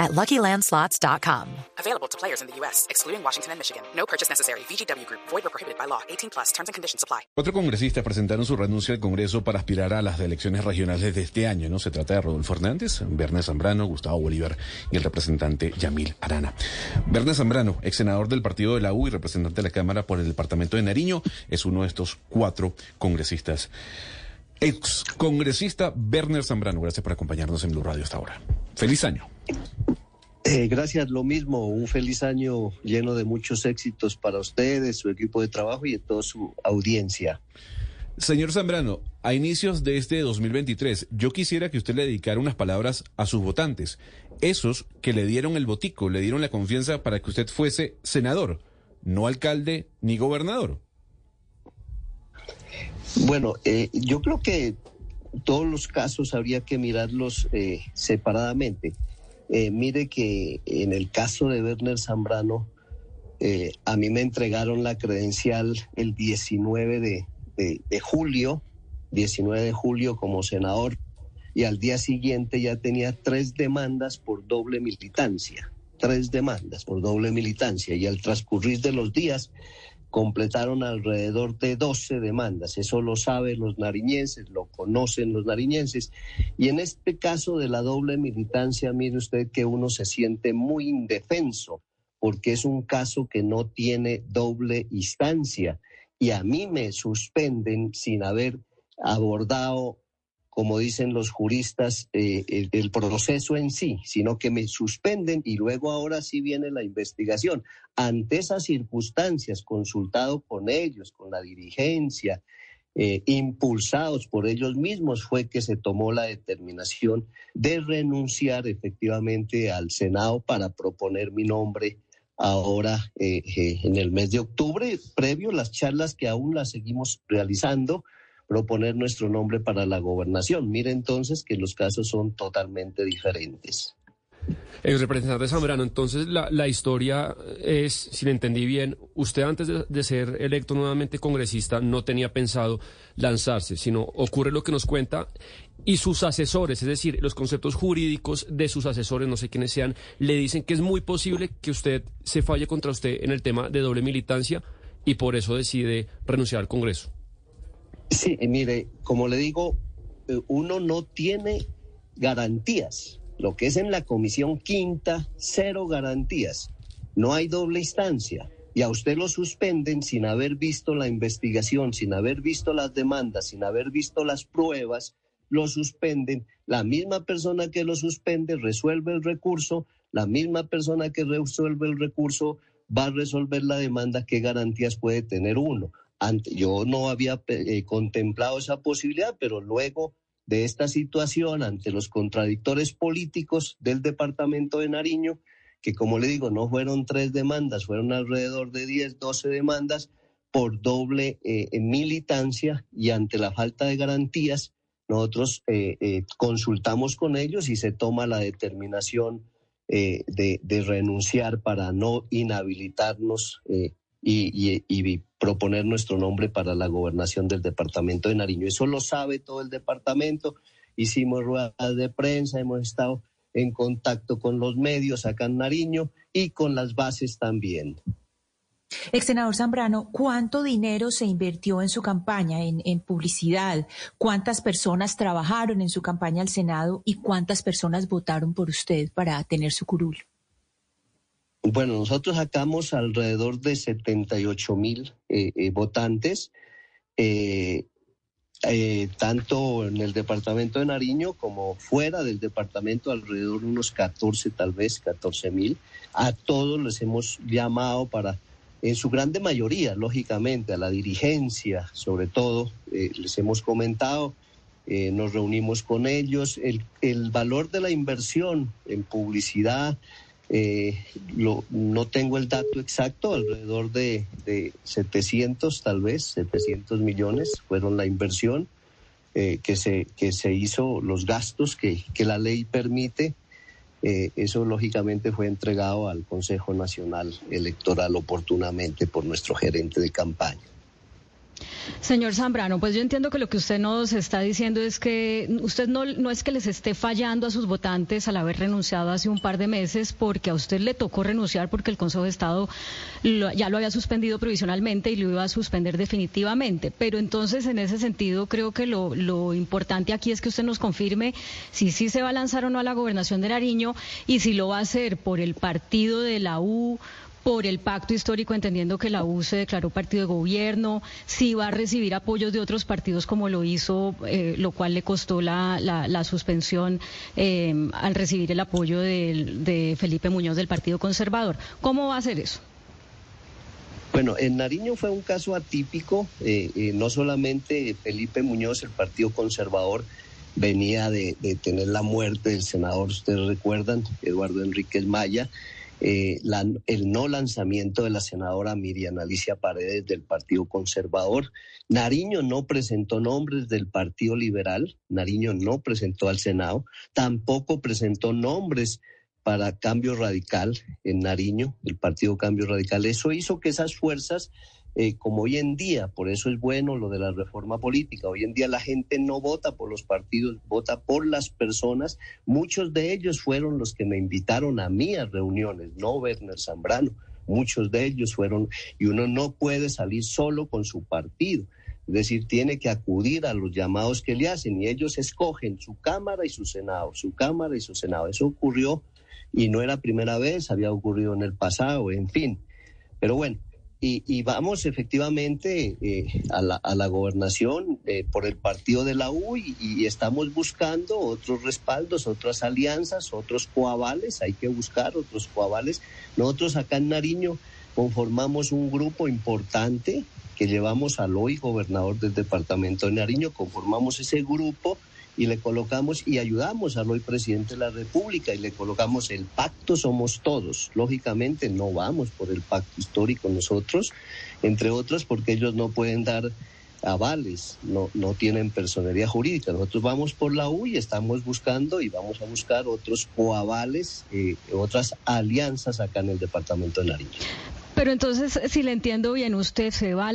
at LuckyLandSlots.com. Available to players in the U.S., excluding Washington and Michigan. No purchase necessary. VGW Group. Void or prohibited by law. 18 plus. Terms and conditions apply. Cuatro congresistas presentaron su renuncia al Congreso para aspirar a las elecciones regionales de este año. No se trata de Rodolfo Hernández, Bernes Zambrano, Gustavo Bolívar y el representante Yamil Arana. Bernes Zambrano, ex senador del partido de la U y representante de la Cámara por el departamento de Nariño, es uno de estos cuatro congresistas. Ex congresista Berner Zambrano, gracias por acompañarnos en Blue Radio hasta ahora. Feliz año. Eh, gracias, lo mismo. Un feliz año lleno de muchos éxitos para ustedes, su equipo de trabajo y de toda su audiencia. Señor Zambrano, a inicios de este 2023, yo quisiera que usted le dedicara unas palabras a sus votantes, esos que le dieron el botico, le dieron la confianza para que usted fuese senador, no alcalde ni gobernador. Bueno, eh, yo creo que todos los casos habría que mirarlos eh, separadamente. Eh, mire que en el caso de Werner Zambrano, a mí me entregaron la credencial el 19 de, de, julio, 19 de julio como senador, y al día siguiente ya tenía tres demandas por doble militancia, tres demandas por doble militancia, y al transcurrir de los días completaron alrededor de 12 demandas. Eso lo saben los nariñenses, lo conocen los nariñenses. Y en este caso de la doble militancia, mire usted que uno se siente muy indefenso porque es un caso que no tiene doble instancia. Y a mí me suspenden sin haber abordado como dicen los juristas, eh, el, proceso en sí, sino que me suspenden y luego ahora sí viene la investigación. Ante esas circunstancias, consultado con ellos, con la dirigencia, eh, impulsados por ellos mismos, fue que se tomó la determinación de renunciar efectivamente al Senado para proponer mi nombre ahora eh, en el mes de octubre, previo a las charlas que aún las seguimos realizando proponer nuestro nombre para la gobernación. Mire entonces que los casos son totalmente diferentes. El representante Zambrano, entonces la, historia es, si le entendí bien, usted antes de, ser electo nuevamente congresista no tenía pensado lanzarse, sino ocurre lo que nos cuenta y sus asesores, es decir, los conceptos jurídicos de sus asesores, no sé quiénes sean, le dicen que es muy posible que usted se falle contra usted en el tema de doble militancia y por eso decide renunciar al Congreso. Sí, mire, como le digo, eh, uno no tiene garantías. Lo que es en la comisión quinta, cero garantías. No hay doble instancia. Y a usted lo suspenden sin haber visto la investigación, sin haber visto las demandas, sin haber visto las pruebas, lo suspenden. La misma persona que lo suspende resuelve el recurso, la misma persona que resuelve el recurso va a resolver la demanda. ¿Qué garantías puede tener uno? Yo no había eh, contemplado esa posibilidad, pero luego de esta situación, ante los contradictores políticos del departamento de Nariño, que como le digo, no fueron tres demandas, fueron alrededor de 10, 12 demandas por doble eh, militancia y ante la falta de garantías, nosotros eh, consultamos con ellos y se toma la determinación de, de, renunciar para no inhabilitarnos y, proponer nuestro nombre para la gobernación del departamento de Nariño. Eso lo sabe todo el departamento. Hicimos ruedas de prensa, hemos estado en contacto con los medios acá en Nariño y con las bases también. Ex senador Zambrano, ¿cuánto dinero se invirtió en su campaña, en, en, publicidad? ¿Cuántas personas trabajaron en su campaña al Senado y cuántas personas votaron por usted para tener su curul? Bueno, nosotros sacamos alrededor de 78 mil eh, eh, votantes, eh, tanto en el departamento de Nariño como fuera del departamento, alrededor de unos 14, tal vez 14 mil. A todos les hemos llamado para, en su grande mayoría, lógicamente, a la dirigencia, sobre todo, les hemos comentado. nos reunimos con ellos. El, el valor de la inversión en publicidad, Eh, no tengo el dato exacto, alrededor de, 700 tal vez, 700 millones fueron la inversión eh, que, se, que se hizo, los gastos que, que la ley permite. Eh, eso lógicamente fue entregado al Consejo Nacional Electoral oportunamente por nuestro gerente de campaña. Señor Zambrano, pues yo entiendo que lo que usted nos está diciendo es que usted no, no es que les esté fallando a sus votantes al haber renunciado hace un par de meses, porque a usted le tocó renunciar porque el Consejo de Estado ya lo había suspendido provisionalmente y lo iba a suspender definitivamente. Pero entonces, en ese sentido, creo que lo, lo importante aquí es que usted nos confirme si sí se va a lanzar o no a la gobernación de Nariño y si lo va a hacer por el partido de la U por el pacto histórico, entendiendo que la U se declaró partido de gobierno, si va a recibir apoyos de otros partidos como lo hizo, eh, lo cual le costó la, la, suspensión eh, al recibir el apoyo de, Felipe Muñoz del Partido Conservador. ¿Cómo va a hacer eso? Bueno, en Nariño fue un caso atípico, eh, no solamente Felipe Muñoz, el Partido Conservador, venía de, de tener la muerte del senador, ustedes recuerdan, Eduardo Enríquez Maya, eh, el no lanzamiento de la senadora Miriam Alicia Paredes del Partido Conservador. Nariño no presentó nombres del Partido Liberal, Nariño no presentó al Senado, tampoco presentó nombres para Cambio Radical en Nariño, el Partido Cambio Radical. Eso hizo que esas fuerzas eh, como hoy en día, por eso es bueno lo de la reforma política, hoy en día la gente no vota por los partidos, vota por las personas, muchos de ellos fueron los que me invitaron a mí a reuniones, no Werner Zambrano, muchos de ellos fueron, y uno no puede salir solo con su partido. Es decir, tiene que acudir a los llamados que le hacen y ellos escogen su Cámara y su Senado, su Cámara y su Senado. Eso ocurrió y no era primera vez, había ocurrido en el pasado, en fin. Pero bueno, y, vamos efectivamente eh, a, la, a, la, gobernación eh, por el partido de la U y, estamos buscando otros respaldos, otras alianzas, otros coavales, hay que buscar otros coavales. Nosotros acá en Nariño conformamos un grupo importante que llevamos al hoy gobernador del departamento de Nariño, conformamos ese grupo y le colocamos y ayudamos al hoy presidente de la República y le colocamos el pacto somos todos. Lógicamente no vamos por el pacto histórico nosotros, entre otras porque ellos no pueden dar avales, no, no tienen personería jurídica. Nosotros vamos por la U y estamos buscando y vamos a buscar otros coavales, eh, otras alianzas acá en el departamento de Nariño. Pero entonces, si le entiendo bien, usted se va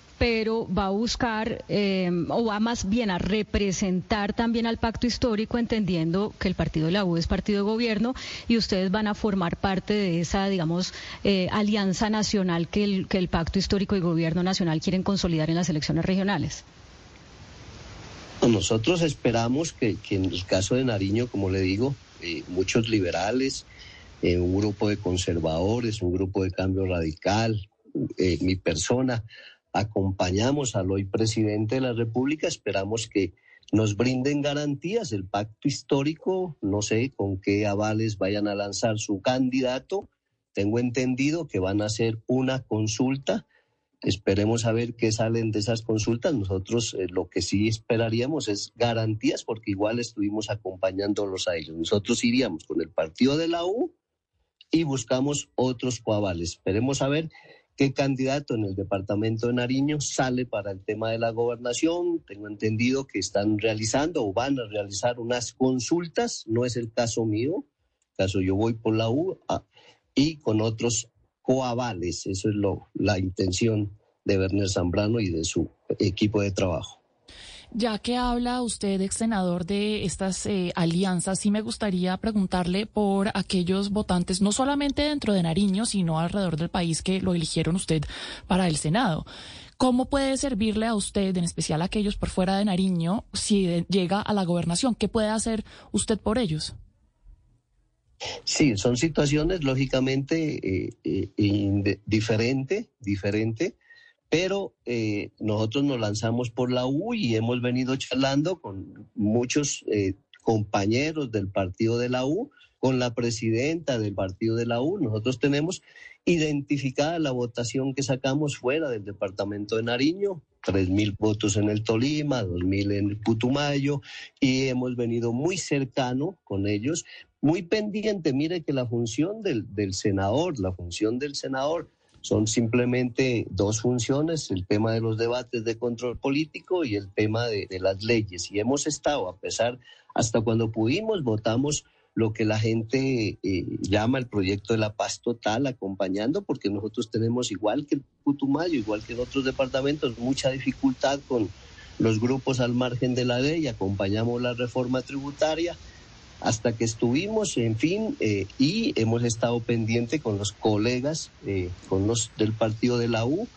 pero va a buscar eh, o va más bien a representar también al pacto histórico, entendiendo que el partido de la U es partido de gobierno y ustedes van a formar parte de esa, digamos, eh, alianza nacional que el, pacto histórico y gobierno nacional quieren consolidar en las elecciones regionales. Nosotros esperamos que, en el caso de Nariño, como le digo, eh, muchos liberales, un grupo de conservadores, un grupo de cambio radical, mi persona, acompañamos al hoy presidente de la República, esperamos que nos brinden garantías. El pacto histórico, no sé con qué avales vayan a lanzar su candidato. Tengo entendido que van a hacer una consulta. Esperemos a ver qué salen de esas consultas. Nosotros eh, lo que sí esperaríamos es garantías porque igual estuvimos acompañándolos a ellos. Nosotros iríamos con el partido de la U y buscamos otros coavales. Esperemos a ver qué candidato en el departamento de Nariño sale para el tema de la gobernación. Tengo entendido que están realizando o van a realizar unas consultas, no es el caso mío, caso yo voy por la U ah, y con otros coavales, eso es lo, la intención de Werner Zambrano y de su equipo de trabajo. Ya que habla usted, ex senador, de estas eh, alianzas, sí me gustaría preguntarle por aquellos votantes, no solamente dentro de Nariño, sino alrededor del país que lo eligieron usted para el Senado. ¿Cómo puede servirle a usted, en especial a aquellos por fuera de Nariño, si llega a la gobernación? ¿Qué puede hacer usted por ellos? Sí, son situaciones lógicamente eh, eh, diferentes, diferente, pero eh, nosotros nos lanzamos por la U y hemos venido charlando con muchos compañeros del partido de la U, con la presidenta del partido de la U. Nosotros tenemos identificada la votación que sacamos fuera del departamento de Nariño, tres mil votos en el Tolima, dos mil en el Putumayo, y hemos venido muy cercano con ellos, muy pendiente. Mire que la función del, senador, la función del senador son simplemente dos funciones, el tema de los debates de control político y el tema de, las leyes. Y hemos estado, a pesar, hasta cuando pudimos, votamos lo que la gente eh, llama el proyecto de la paz total, acompañando, porque nosotros tenemos, igual que el Putumayo, igual que en otros departamentos, mucha dificultad con los grupos al margen de la ley, acompañamos la reforma tributaria hasta que estuvimos, en fin, eh, y hemos estado pendiente con los colegas, eh, con los del partido de la U,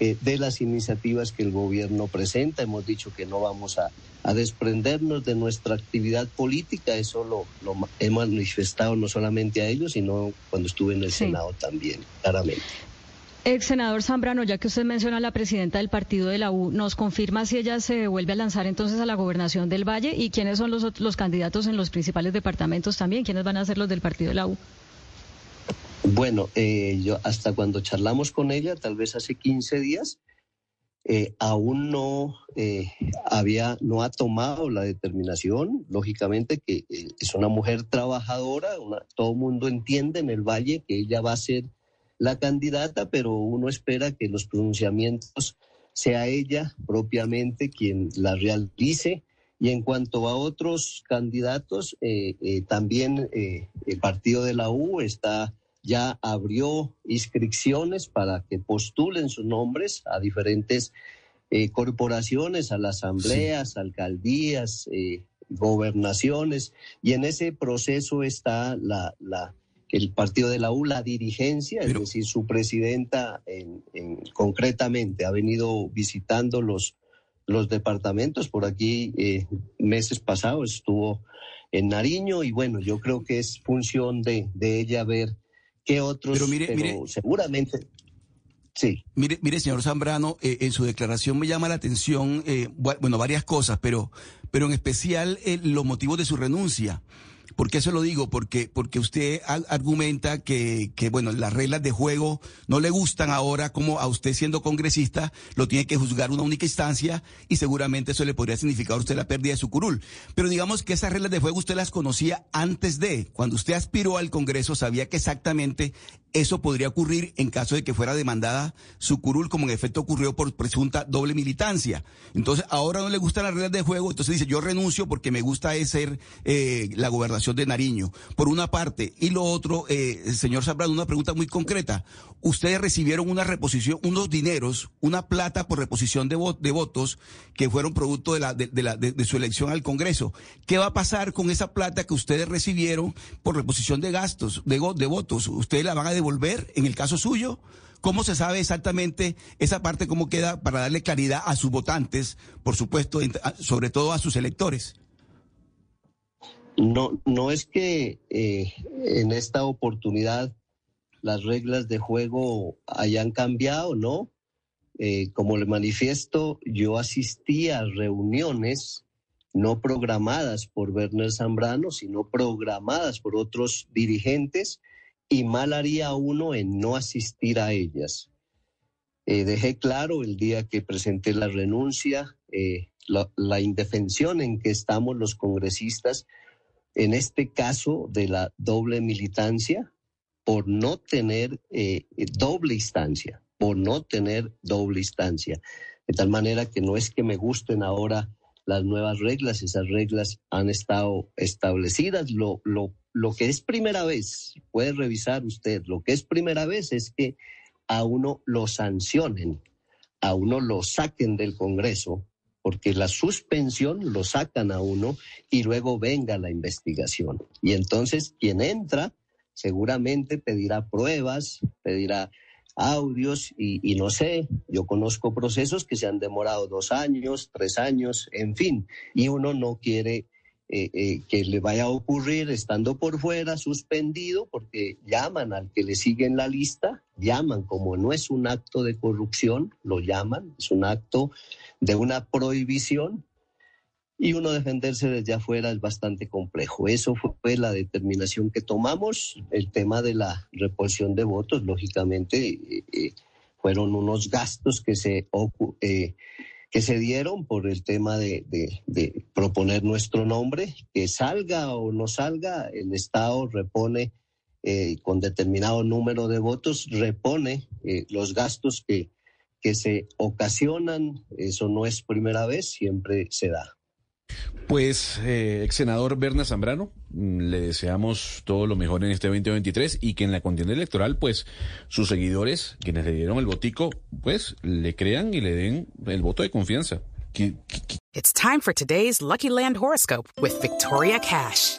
de las iniciativas que el gobierno presenta. Hemos dicho que no vamos a a desprendernos de nuestra actividad política. Eso lo, lo he manifestado no solamente a ellos, sino cuando estuve en el Senado también, claramente. Ex senador Zambrano, ya que usted menciona a la presidenta del partido de la U, ¿nos confirma si ella se vuelve a lanzar entonces a la gobernación del Valle? ¿Y quiénes son los, candidatos en los principales departamentos también? ¿Quiénes van a ser los del partido de la U? Bueno, eh, yo hasta cuando charlamos con ella, tal vez hace 15 días, eh, aún no eh, había, no ha tomado la determinación, lógicamente que eh, es una mujer trabajadora, todo el mundo entiende en el Valle que ella va a ser la candidata, pero uno espera que los pronunciamientos sea ella propiamente quien la realice. Y en cuanto a otros candidatos, también el partido de la U está ya abrió inscripciones para que postulen sus nombres a diferentes eh, corporaciones, a las asambleas, alcaldías, eh, gobernaciones, y en ese proceso está la, la, el partido de la U, la dirigencia, es decir, su presidenta en, concretamente ha venido visitando los, los departamentos. Por aquí, eh, meses pasados, estuvo en Nariño y bueno, yo creo que es función de, de ella ver que otros, pero, mire, mire, seguramente. Sí. Mire, mire, señor Zambrano, eh, en su declaración me llama la atención, eh, bueno, varias cosas, pero, pero en especial eh, los motivos de su renuncia. ¿Por qué se lo digo? Porque, porque usted argumenta que, que, bueno, las reglas de juego no le gustan ahora, como a usted siendo congresista, lo tiene que juzgar una única instancia y seguramente eso le podría significar a usted la pérdida de su curul. Pero digamos que esas reglas de juego usted las conocía antes de, cuando usted aspiró al Congreso, sabía que exactamente eso podría ocurrir en caso de que fuera demandada su curul, como en efecto ocurrió por presunta doble militancia. Entonces, ahora no le gustan las reglas de juego, entonces dice, yo renuncio porque me gusta ser eh, la gobernación de Nariño, por una parte. Y lo otro, eh, señor Zambrano, una pregunta muy concreta. Ustedes recibieron una reposición, unos dineros, una plata por reposición de, de votos que fueron producto de, la, de, la, de, su elección al Congreso. ¿Qué va a pasar con esa plata que ustedes recibieron por reposición de gastos, de, de votos? ¿Ustedes la van a devolver en el caso suyo? ¿Cómo se sabe exactamente esa parte, cómo queda para darle claridad a sus votantes, por supuesto, sobre todo a sus electores? No, no es que eh, en esta oportunidad las reglas de juego hayan cambiado, ¿no? Eh, como le manifiesto, yo asistí a reuniones no programadas por Werner Zambrano, sino programadas por otros dirigentes y mal haría uno en no asistir a ellas. Eh, dejé claro el día que presenté la renuncia, eh, la, indefensión en que estamos los congresistas, en este caso de la doble militancia, por no tener eh, doble instancia, por no tener doble instancia. De tal manera que no es que me gusten ahora las nuevas reglas, esas reglas han estado establecidas. Lo, lo, lo que es primera vez, puede revisar usted, lo que es primera vez es que a uno lo sancionen, a uno lo saquen del Congreso, porque la suspensión lo sacan a uno y luego venga la investigación. Y entonces quien entra seguramente pedirá pruebas, pedirá audios y, no sé, yo conozco procesos que se han demorado dos años, tres años, en fin, y uno no quiere eh, eh, que le vaya a ocurrir estando por fuera, suspendido, porque llaman al que le sigue en la lista, llaman como no es un acto de corrupción, lo llaman, es un acto de una prohibición y uno defenderse desde afuera es bastante complejo. Eso fue la determinación que tomamos. El tema de la reposición de votos, lógicamente, eh, fueron unos gastos que se que se dieron por el tema de, proponer nuestro nombre, que salga o no salga, el Estado repone eh, con determinado número de votos, repone eh, los gastos que, que se ocasionan, eso no es primera vez, siempre se da. Pues, eh, ex senador Berna Zambrano, mm, le deseamos todo lo mejor en este 2023 y que en la contienda electoral, pues, sus seguidores, quienes le dieron el botico, pues, le crean y le den el voto de confianza. It's time for today's Lucky Land horoscope with Victoria Cash.